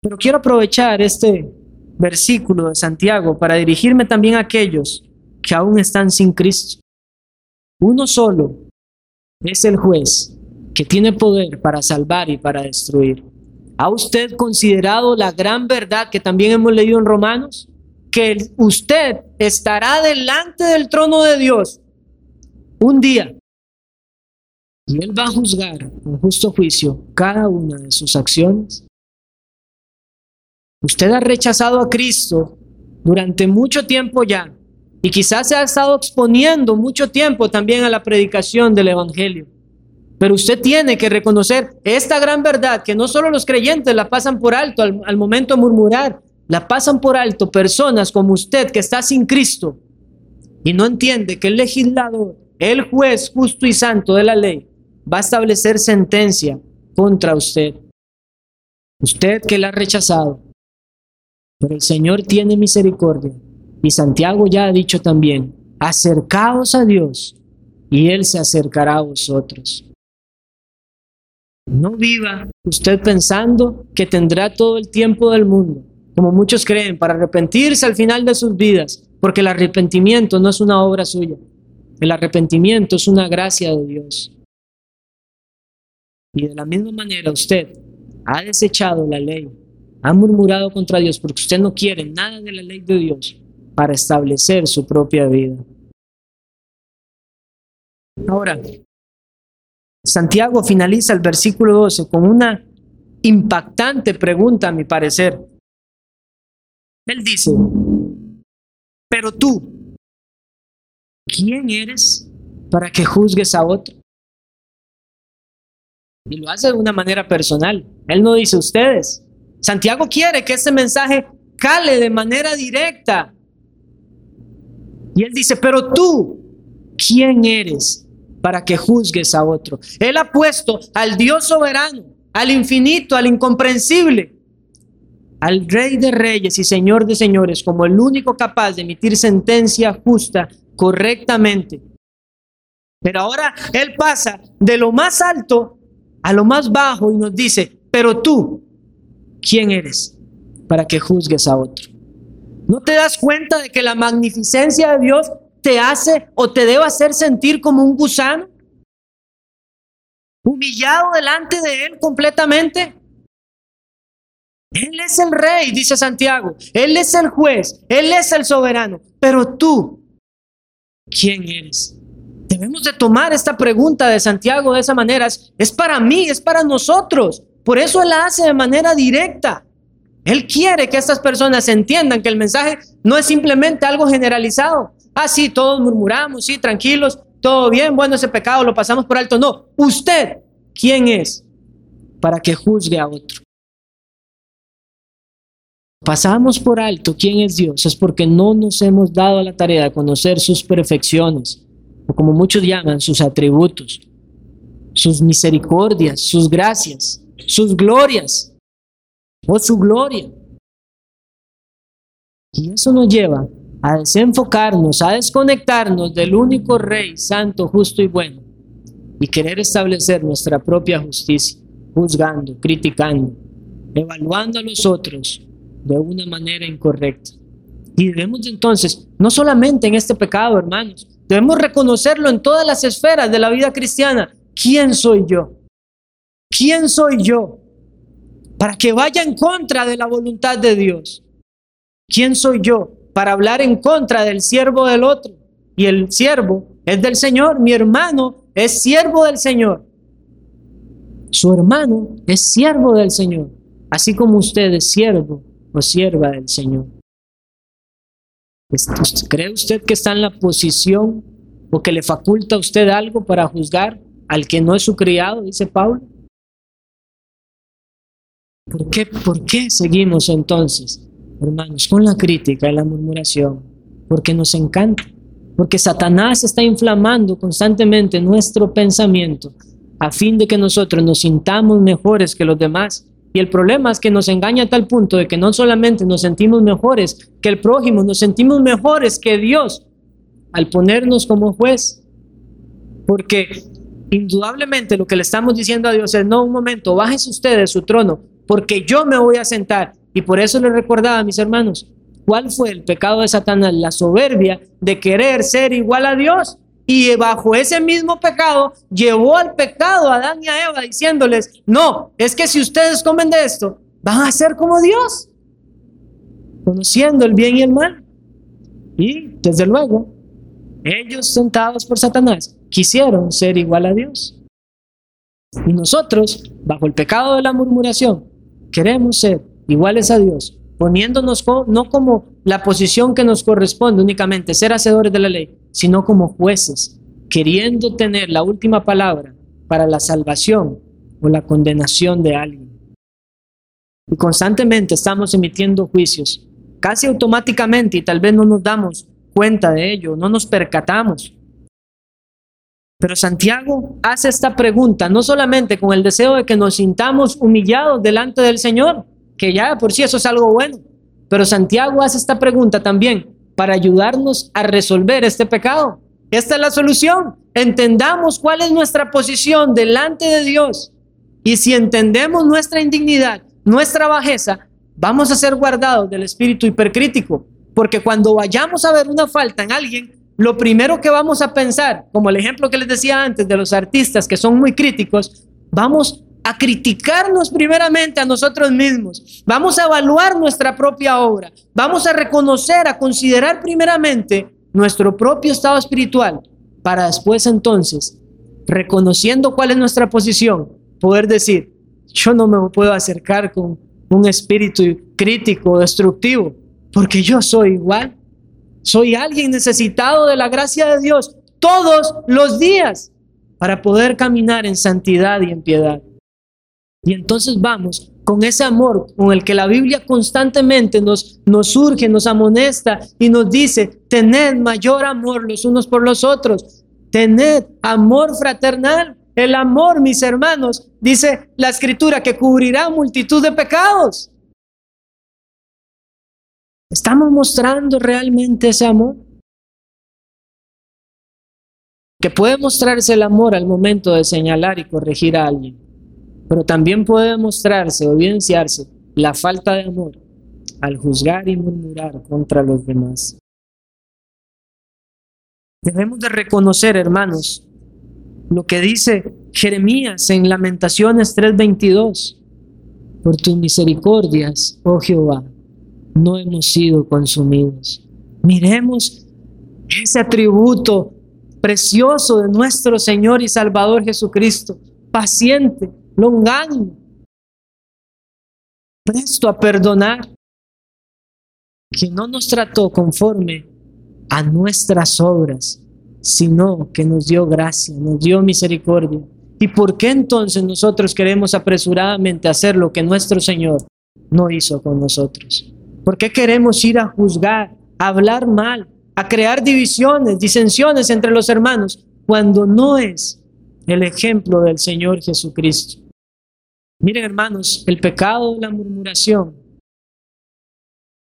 Pero quiero aprovechar este versículo de Santiago para dirigirme también a aquellos que aún están sin Cristo. Uno solo es el juez que tiene poder para salvar y para destruir. ¿Ha usted considerado la gran verdad que también hemos leído en Romanos? Que usted estará delante del trono de Dios un día y Él va a juzgar con justo juicio cada una de sus acciones Usted ha rechazado a Cristo durante mucho tiempo ya y quizás se ha estado exponiendo mucho tiempo también a la predicación del Evangelio. Pero usted tiene que reconocer esta gran verdad que no solo los creyentes la pasan por alto al, momento de murmurar, la pasan por alto personas como usted que está sin Cristo y no entiende que el legislador, el juez justo y santo de la ley, va a establecer sentencia contra usted. Usted que la ha rechazado, pero el Señor tiene misericordia. Y Santiago ya ha dicho también, acercaos a Dios y Él se acercará a vosotros. No viva usted pensando que tendrá todo el tiempo del mundo, como muchos creen, para arrepentirse al final de sus vidas, porque el arrepentimiento no es una obra suya. El arrepentimiento es una gracia de Dios. Y de la misma manera usted ha desechado la ley ha murmurado contra Dios porque usted no quiere nada de la ley de Dios para establecer su propia vida. Ahora, Santiago finaliza el versículo 12 con una impactante pregunta, a mi parecer. Él dice, pero tú, ¿quién eres para que juzgues a otro? Y lo hace de una manera personal. Él no dice ustedes, Santiago quiere que ese mensaje cale de manera directa. Y él dice, pero tú, ¿quién eres para que juzgues a otro? Él ha puesto al Dios soberano, al infinito, al incomprensible, al Rey de Reyes y Señor de Señores como el único capaz de emitir sentencia justa correctamente. Pero ahora Él pasa de lo más alto a lo más bajo y nos dice, pero tú, ¿quién eres para que juzgues a otro? ¿No te das cuenta de que la magnificencia de Dios te hace o te debe hacer sentir como un gusano? Humillado delante de Él completamente. Él es el rey, dice Santiago. Él es el juez. Él es el soberano. Pero tú, ¿quién eres? Debemos de tomar esta pregunta de Santiago de esa manera. Es, para mí, es para nosotros. Por eso Él la hace de manera directa. Él quiere que estas personas entiendan que el mensaje no es simplemente algo generalizado. Ah, sí, todos murmuramos, sí, tranquilos, todo bien, bueno, ese pecado lo pasamos por alto. No, usted, ¿quién es para que juzgue a otro? Pasamos por alto quién es Dios, es porque no nos hemos dado la tarea de conocer sus perfecciones, o como muchos llaman, sus atributos, sus misericordias, sus gracias, sus glorias o su gloria. Y eso nos lleva a desenfocarnos, a desconectarnos del único Rey santo, justo y bueno, y querer establecer nuestra propia justicia, juzgando, criticando, evaluando a los otros de una manera incorrecta. Y debemos entonces, no solamente en este pecado, hermanos, debemos reconocerlo en todas las esferas de la vida cristiana. ¿Quién soy yo? ¿Quién soy yo? Para que vaya en contra de la voluntad de Dios. ¿Quién soy yo? Para hablar en contra del siervo del otro. Y el siervo es del Señor. Mi hermano es siervo del Señor. Su hermano es siervo del Señor. Así como usted es siervo o sierva del Señor. ¿Cree usted que está en la posición o que le faculta a usted algo para juzgar al que no es su criado, dice Pablo? ¿Por qué, ¿Por qué seguimos entonces, hermanos, con la crítica y la murmuración? Porque nos encanta, porque Satanás está inflamando constantemente nuestro pensamiento a fin de que nosotros nos sintamos mejores que los demás y el problema es que nos engaña a tal punto de que no solamente nos sentimos mejores que el prójimo, nos sentimos mejores que Dios al ponernos como juez. Porque indudablemente lo que le estamos diciendo a Dios es, no, un momento, bájese usted de su trono, porque yo me voy a sentar. Y por eso le recordaba a mis hermanos, ¿cuál fue el pecado de Satanás? La soberbia de querer ser igual a Dios. Y bajo ese mismo pecado llevó al pecado a Adán y a Eva diciéndoles, no, es que si ustedes comen de esto, van a ser como Dios, conociendo el bien y el mal. Y desde luego, ellos sentados por Satanás quisieron ser igual a Dios. Y nosotros, bajo el pecado de la murmuración, queremos ser iguales a Dios, poniéndonos no como la posición que nos corresponde únicamente, ser hacedores de la ley, sino como jueces, queriendo tener la última palabra para la salvación o la condenación de alguien. Y constantemente estamos emitiendo juicios, casi automáticamente, y tal vez no nos damos cuenta de ello, no nos percatamos. Pero Santiago hace esta pregunta no solamente con el deseo de que nos sintamos humillados delante del Señor, que ya por sí eso es algo bueno, pero Santiago hace esta pregunta también para ayudarnos a resolver este pecado. Esta es la solución. Entendamos cuál es nuestra posición delante de Dios. Y si entendemos nuestra indignidad, nuestra bajeza, vamos a ser guardados del espíritu hipercrítico. Porque cuando vayamos a ver una falta en alguien, lo primero que vamos a pensar, como el ejemplo que les decía antes de los artistas que son muy críticos, vamos a criticarnos primeramente a nosotros mismos. Vamos a evaluar nuestra propia obra. Vamos a reconocer, a considerar primeramente nuestro propio estado espiritual para después entonces, reconociendo cuál es nuestra posición, poder decir, yo no me puedo acercar con un espíritu crítico, destructivo, porque yo soy igual. Soy alguien necesitado de la gracia de Dios todos los días para poder caminar en santidad y en piedad. Y entonces vamos con ese amor con el que la Biblia constantemente nos, nos surge, nos amonesta y nos dice, tened mayor amor los unos por los otros. tened amor fraternal. El amor, mis hermanos, dice la escritura, que cubrirá multitud de pecados. ¿Estamos mostrando realmente ese amor? Que puede mostrarse el amor al momento de señalar y corregir a alguien, pero también puede mostrarse o evidenciarse la falta de amor al juzgar y murmurar contra los demás. Debemos de reconocer, hermanos, lo que dice Jeremías en Lamentaciones 3:22. Por tus misericordias, oh Jehová, no hemos sido consumidos. Miremos ese atributo precioso de nuestro Señor y Salvador Jesucristo, paciente, longánimo, presto a perdonar, que no nos trató conforme a nuestras obras, sino que nos dio gracia, nos dio misericordia. ¿Y por qué entonces nosotros queremos apresuradamente hacer lo que nuestro Señor no hizo con nosotros? ¿Por qué queremos ir a juzgar, a hablar mal, a crear divisiones, disensiones entre los hermanos, cuando no es el ejemplo del Señor Jesucristo? Miren hermanos, el pecado de la murmuración,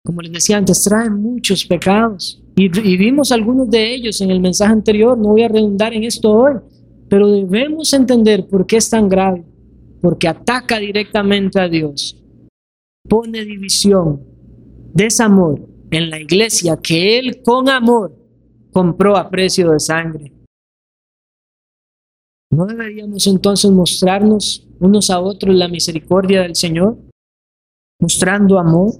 como les decía antes, trae muchos pecados. Y, y, vimos algunos de ellos en el mensaje anterior, no voy a redundar en esto hoy, pero debemos entender por qué es tan grave, porque ataca directamente a Dios, pone división, desamor en la iglesia que Él con amor compró a precio de sangre. ¿No deberíamos entonces mostrarnos unos a otros la misericordia del Señor? Mostrando amor.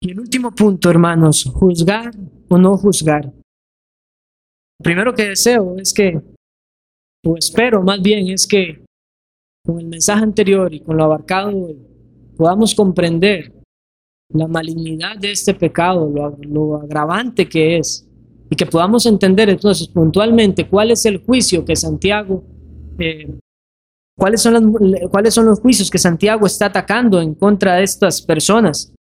Y el último punto, hermanos, juzgar o no juzgar. Lo primero que deseo es que, o espero más bien, es que con el mensaje anterior y con lo abarcado hoy, podamos comprender la malignidad de este pecado, lo, agravante que es, y que podamos entender entonces puntualmente cuál es el juicio que Santiago, eh, cuáles, son cuáles son los juicios que Santiago está atacando en contra de estas personas.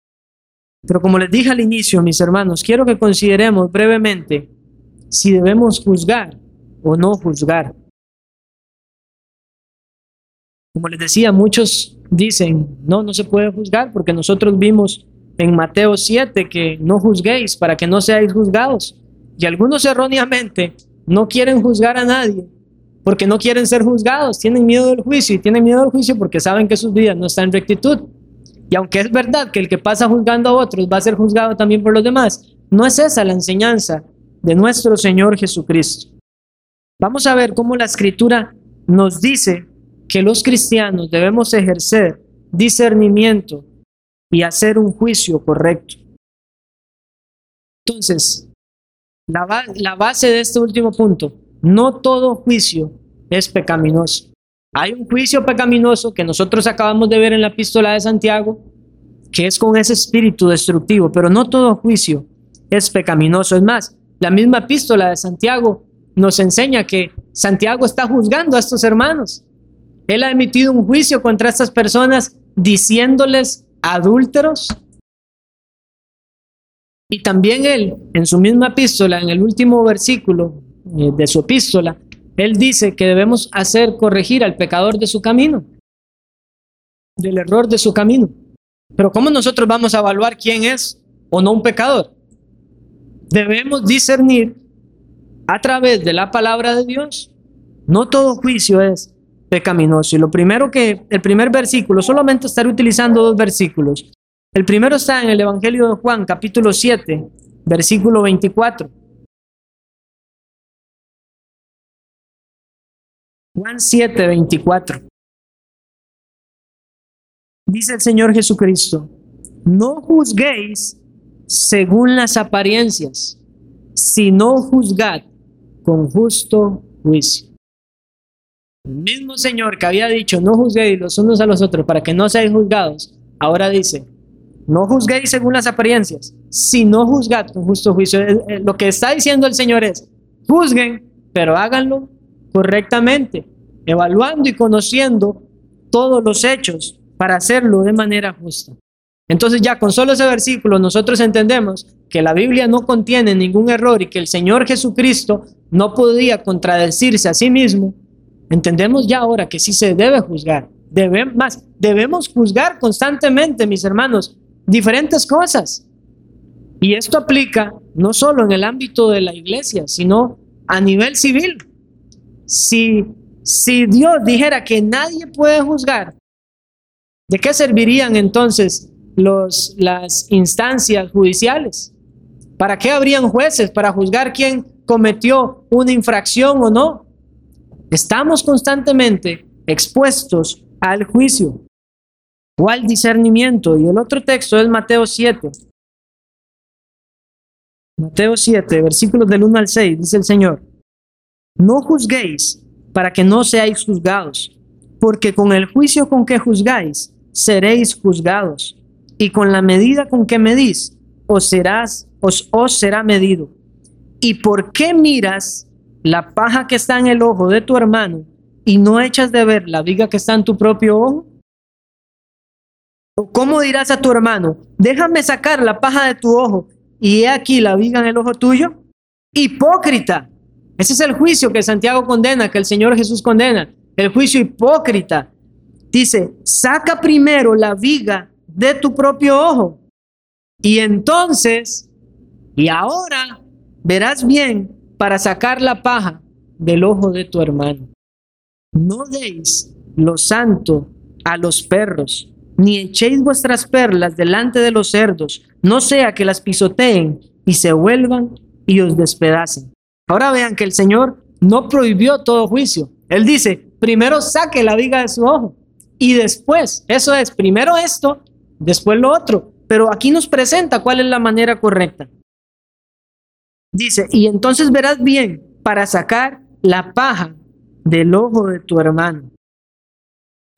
Pero como les dije al inicio, mis hermanos, quiero que consideremos brevemente si debemos juzgar o no juzgar. Como les decía, muchos dicen, no, no se puede juzgar porque nosotros vimos en Mateo 7 que no juzguéis para que no seáis juzgados. Y algunos erróneamente no quieren juzgar a nadie porque no quieren ser juzgados, tienen miedo del juicio y tienen miedo del juicio porque saben que sus vidas no están en rectitud. Y aunque es verdad que el que pasa juzgando a otros va a ser juzgado también por los demás, no es esa la enseñanza de nuestro Señor Jesucristo. Vamos a ver cómo la escritura nos dice que los cristianos debemos ejercer discernimiento y hacer un juicio correcto. Entonces, la, base de este último punto, no todo juicio es pecaminoso. Hay un juicio pecaminoso que nosotros acabamos de ver en la epístola de Santiago, que es con ese espíritu destructivo, pero no todo juicio es pecaminoso. Es más, la misma epístola de Santiago nos enseña que Santiago está juzgando a estos hermanos él ha emitido un juicio contra estas personas diciéndoles adúlteros. Y también él, en su misma epístola, en el último versículo eh, de su epístola, él dice que debemos hacer corregir al pecador de su camino, del error de su camino. Pero ¿cómo nosotros vamos a evaluar quién es o no un pecador? Debemos discernir a través de la palabra de Dios. No todo juicio es pecaminoso. Y lo primero que, el primer versículo, solamente estaré utilizando dos versículos. El primero está en el Evangelio de Juan, capítulo 7, versículo 24. Juan 7, 24. Dice el Señor Jesucristo, no juzguéis según las apariencias, sino juzgad con justo juicio. El mismo Señor que había dicho, no juzguéis los unos a los otros para que no seáis juzgados, ahora dice, no juzguéis según las apariencias, sino juzgad con justo juicio. Eh, eh, lo que está diciendo el Señor es, juzguen, pero háganlo correctamente, evaluando y conociendo todos los hechos para hacerlo de manera justa. Entonces ya con solo ese versículo nosotros entendemos que la Biblia no contiene ningún error y que el Señor Jesucristo no podía contradecirse a sí mismo. Entendemos ya ahora que sí se debe juzgar. Más, debemos juzgar constantemente, mis hermanos, diferentes cosas. Y esto aplica no solo en el ámbito de la iglesia, sino a nivel civil. Si, si Dios dijera que nadie puede juzgar, ¿de qué servirían entonces los, las instancias judiciales? ¿Para qué habrían jueces? ¿Para juzgar quién cometió una infracción o no? Estamos constantemente expuestos al juicio o al discernimiento. Y el otro texto es Mateo 7. Mateo 7, versículos del 1 al 6, dice el Señor, no juzguéis para que no seáis juzgados, porque con el juicio con que juzgáis, seréis juzgados, y con la medida con que medís, os, serás, os, os será medido. ¿Y por qué miras la paja que está en el ojo de tu hermano y no echas de ver la viga que está en tu propio ojo? ¿O cómo dirás a tu hermano, déjame sacar la paja de tu ojo y he aquí la viga en el ojo tuyo? Hipócrita. Ese es el juicio que Santiago condena, que el Señor Jesús condena. El juicio hipócrita. Dice, saca primero la viga de tu propio ojo. Y entonces, y ahora, verás bien para sacar la paja del ojo de tu hermano. No deis lo santo a los perros, ni echéis vuestras perlas delante de los cerdos, no sea que las pisoteen y se vuelvan y os despedacen. Ahora vean que el Señor no prohibió todo juicio. Él dice, primero saque la viga de su ojo y después, eso es, primero esto, después lo otro. Pero aquí nos presenta cuál es la manera correcta. Dice, y entonces verás bien para sacar la paja del ojo de tu hermano.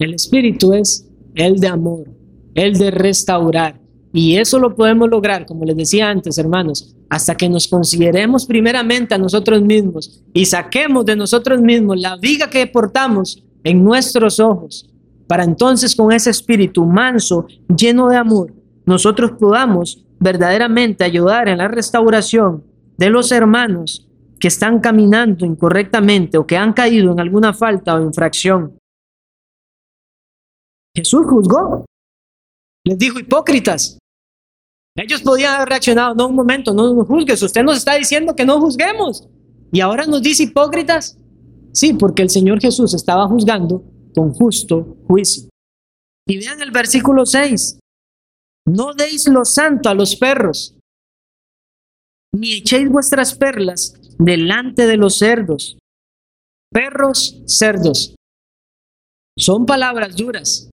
El espíritu es el de amor, el de restaurar. Y eso lo podemos lograr, como les decía antes, hermanos, hasta que nos consideremos primeramente a nosotros mismos y saquemos de nosotros mismos la viga que portamos en nuestros ojos, para entonces con ese espíritu manso, lleno de amor, nosotros podamos verdaderamente ayudar en la restauración de los hermanos que están caminando incorrectamente o que han caído en alguna falta o infracción. Jesús juzgó. Les dijo hipócritas. Ellos podían haber reaccionado, no un momento, no nos juzgues, usted nos está diciendo que no juzguemos. Y ahora nos dice hipócritas. Sí, porque el Señor Jesús estaba juzgando con justo juicio. Y vean el versículo 6. No deis lo santo a los perros, ni echéis vuestras perlas delante de los cerdos. Perros, cerdos. Son palabras duras.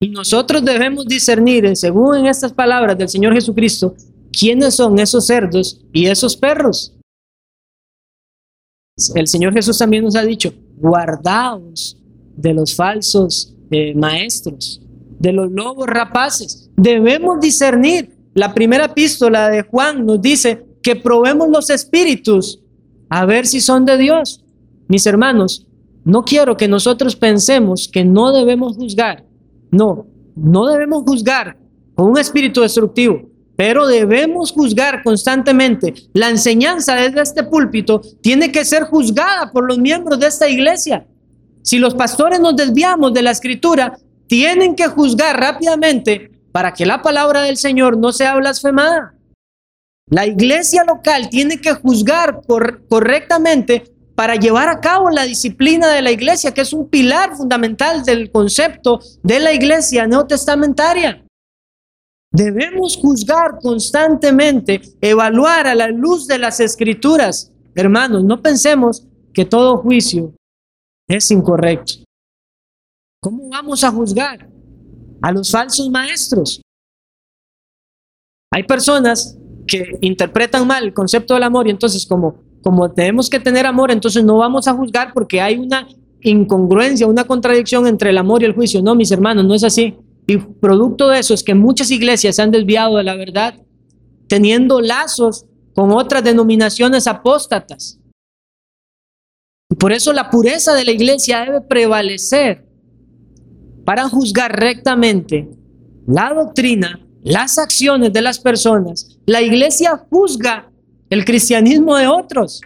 Nosotros debemos discernir, según en estas palabras del Señor Jesucristo, quiénes son esos cerdos y esos perros. El Señor Jesús también nos ha dicho, guardaos de los falsos eh, maestros, de los lobos rapaces. Debemos discernir. La primera epístola de Juan nos dice que probemos los espíritus a ver si son de Dios. Mis hermanos, no quiero que nosotros pensemos que no debemos juzgar. No, no debemos juzgar con un espíritu destructivo, pero debemos juzgar constantemente. La enseñanza desde este púlpito tiene que ser juzgada por los miembros de esta iglesia. Si los pastores nos desviamos de la escritura, tienen que juzgar rápidamente para que la palabra del Señor no sea blasfemada. La iglesia local tiene que juzgar correctamente para llevar a cabo la disciplina de la iglesia, que es un pilar fundamental del concepto de la iglesia neotestamentaria. Debemos juzgar constantemente, evaluar a la luz de las escrituras. Hermanos, no pensemos que todo juicio es incorrecto. ¿Cómo vamos a juzgar a los falsos maestros? Hay personas que interpretan mal el concepto del amor y entonces como, como tenemos que tener amor, entonces no vamos a juzgar porque hay una incongruencia, una contradicción entre el amor y el juicio. No, mis hermanos, no es así. Y producto de eso es que muchas iglesias se han desviado de la verdad, teniendo lazos con otras denominaciones apóstatas. Y por eso la pureza de la iglesia debe prevalecer para juzgar rectamente la doctrina las acciones de las personas, la iglesia juzga el cristianismo de otros.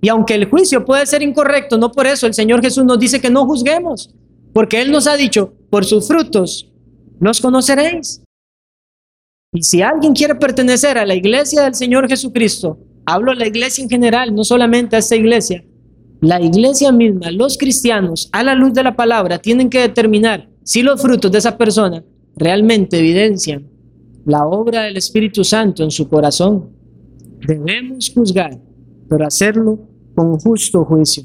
Y aunque el juicio puede ser incorrecto, no por eso el Señor Jesús nos dice que no juzguemos, porque Él nos ha dicho, por sus frutos los conoceréis. Y si alguien quiere pertenecer a la iglesia del Señor Jesucristo, hablo de la iglesia en general, no solamente a esta iglesia, la iglesia misma, los cristianos, a la luz de la palabra, tienen que determinar si los frutos de esa persona realmente evidencian la obra del Espíritu Santo en su corazón. Debemos juzgar, pero hacerlo con justo juicio.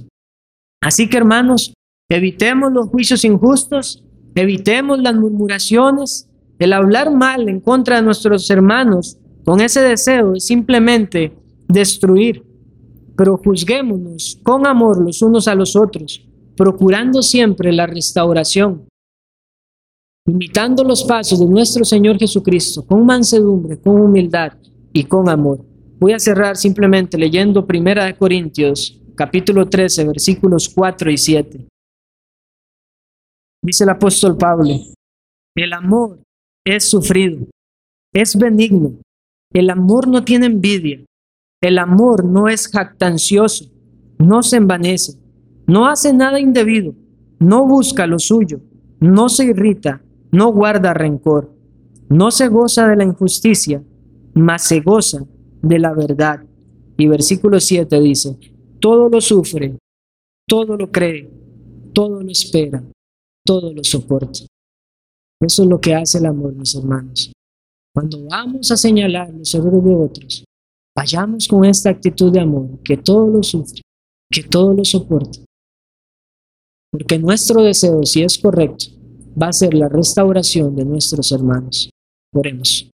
Así que hermanos, evitemos los juicios injustos, evitemos las murmuraciones, el hablar mal en contra de nuestros hermanos con ese deseo es simplemente destruir, pero juzguémonos con amor los unos a los otros, procurando siempre la restauración, imitando los pasos de nuestro Señor Jesucristo, con mansedumbre, con humildad y con amor. Voy a cerrar simplemente leyendo Primera de Corintios, capítulo 13, versículos 4 y 7. Dice el apóstol Pablo, el amor es sufrido, es benigno, el amor no tiene envidia, el amor no es jactancioso, no se envanece, no hace nada indebido, no busca lo suyo, no se irrita, no guarda rencor, no se goza de la injusticia, mas se goza de la verdad. Y versículo 7 dice, todo lo sufre, todo lo cree, todo lo espera, todo lo soporta. Eso es lo que hace el amor, mis hermanos. Cuando vamos a señalar los errores de otros, vayamos con esta actitud de amor, que todo lo sufre, que todo lo soporta. Porque nuestro deseo, si es correcto, va a ser la restauración de nuestros hermanos. Oremos.